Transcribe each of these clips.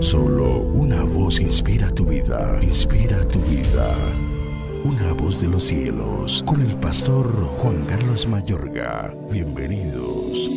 Solo una voz inspira tu vida, inspira tu vida. Una voz de los cielos, con el pastor Juan Carlos Mayorga. Bienvenidos.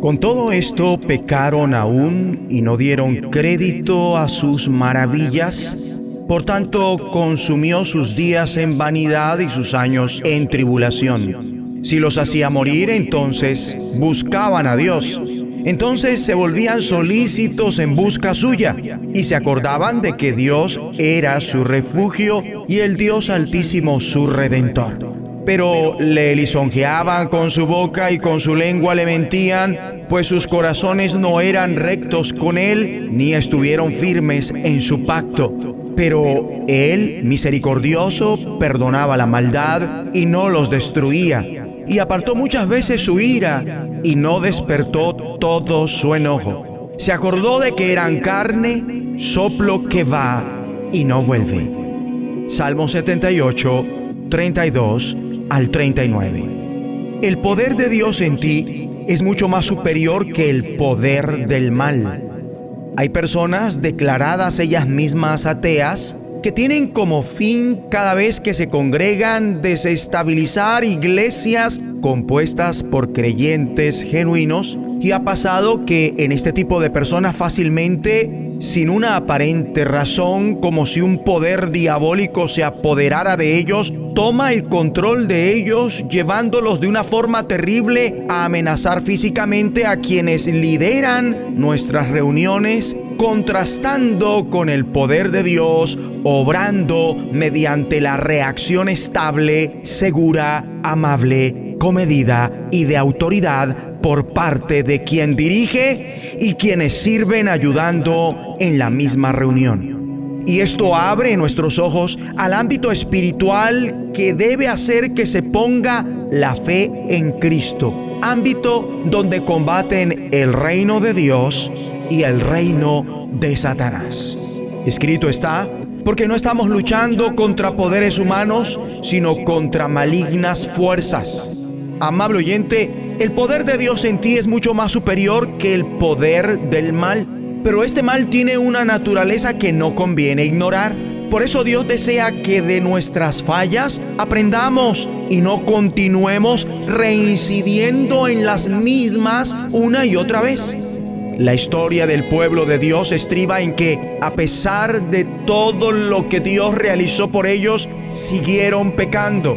Con todo esto pecaron aún y no dieron crédito a sus maravillas. Por tanto, consumió sus días en vanidad y sus años en tribulación. Si los hacía morir, entonces buscaban a Dios entonces se volvían solícitos en busca suya y se acordaban de que Dios era su refugio y el Dios altísimo su redentor. Pero le lisonjeaban con su boca y con su lengua le mentían, pues sus corazones no eran rectos con él, ni estuvieron firmes en su pacto. Pero él, misericordioso, perdonaba la maldad y no los destruía y apartó muchas veces su ira y no despertó todo su enojo. Se acordó de que eran carne, soplo que va y no vuelve. Salmo 78, 32 al 39. El poder de Dios en ti es mucho más superior que el poder del mal. Hay personas declaradas ellas mismas ateas que tienen como fin cada vez que se congregan desestabilizar iglesias compuestas por creyentes genuinos. Y ha pasado que en este tipo de personas fácilmente, sin una aparente razón, como si un poder diabólico se apoderara de ellos, toma el control de ellos, llevándolos de una forma terrible a amenazar físicamente a quienes lideran nuestras reuniones, contrastando con el poder de Dios, obrando mediante la reacción estable, segura, amable, comedida y de autoridad por parte de quien dirige y quienes sirven ayudando en la misma reunión. Y esto abre nuestros ojos al ámbito espiritual que debe hacer que se ponga la fe en Cristo, ámbito donde combaten el reino de Dios y el reino de Satanás. Escrito está, porque no estamos luchando contra poderes humanos, sino contra malignas fuerzas. Amable oyente, el poder de Dios en ti es mucho más superior que el poder del mal, pero este mal tiene una naturaleza que no conviene ignorar. Por eso Dios desea que de nuestras fallas aprendamos y no continuemos reincidiendo en las mismas una y otra vez. La historia del pueblo de Dios estriba en que, a pesar de todo lo que Dios realizó por ellos, siguieron pecando.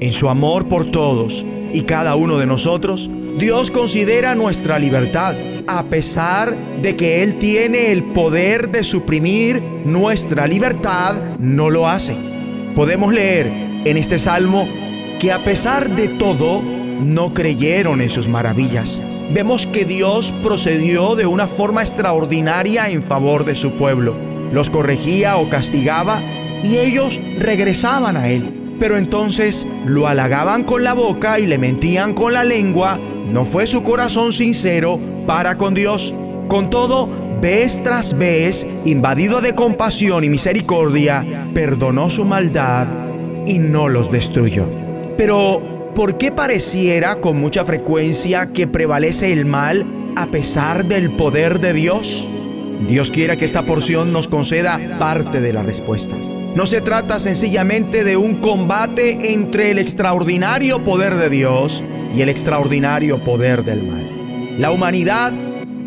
En su amor por todos y cada uno de nosotros, Dios considera nuestra libertad, a pesar de que Él tiene el poder de suprimir nuestra libertad, no lo hace. Podemos leer en este salmo que a pesar de todo, no creyeron en sus maravillas vemos que Dios procedió de una forma extraordinaria en favor de su pueblo. Los corregía o castigaba y ellos regresaban a Él. Pero entonces lo halagaban con la boca y le mentían con la lengua. No fue su corazón sincero para con Dios. Con todo, vez tras vez, invadido de compasión y misericordia, perdonó su maldad y no los destruyó. Pero ¿Por qué pareciera con mucha frecuencia que prevalece el mal a pesar del poder de Dios? Dios quiera que esta porción nos conceda parte de las respuestas. No se trata sencillamente de un combate entre el extraordinario poder de Dios y el extraordinario poder del mal. La humanidad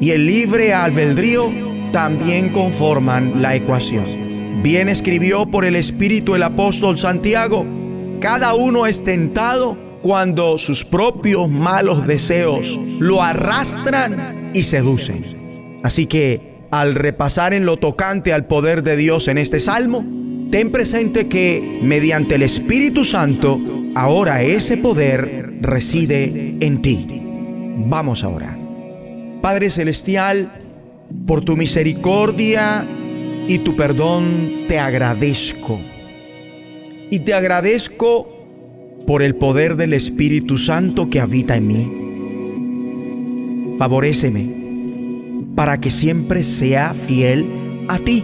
y el libre albedrío también conforman la ecuación. Bien escribió por el Espíritu el apóstol Santiago, cada uno es tentado cuando sus propios malos deseos lo arrastran y seducen. Así que al repasar en lo tocante al poder de Dios en este salmo, ten presente que mediante el Espíritu Santo, ahora ese poder reside en ti. Vamos a orar. Padre Celestial, por tu misericordia y tu perdón te agradezco. Y te agradezco por el poder del Espíritu Santo que habita en mí. Favoréceme para que siempre sea fiel a ti.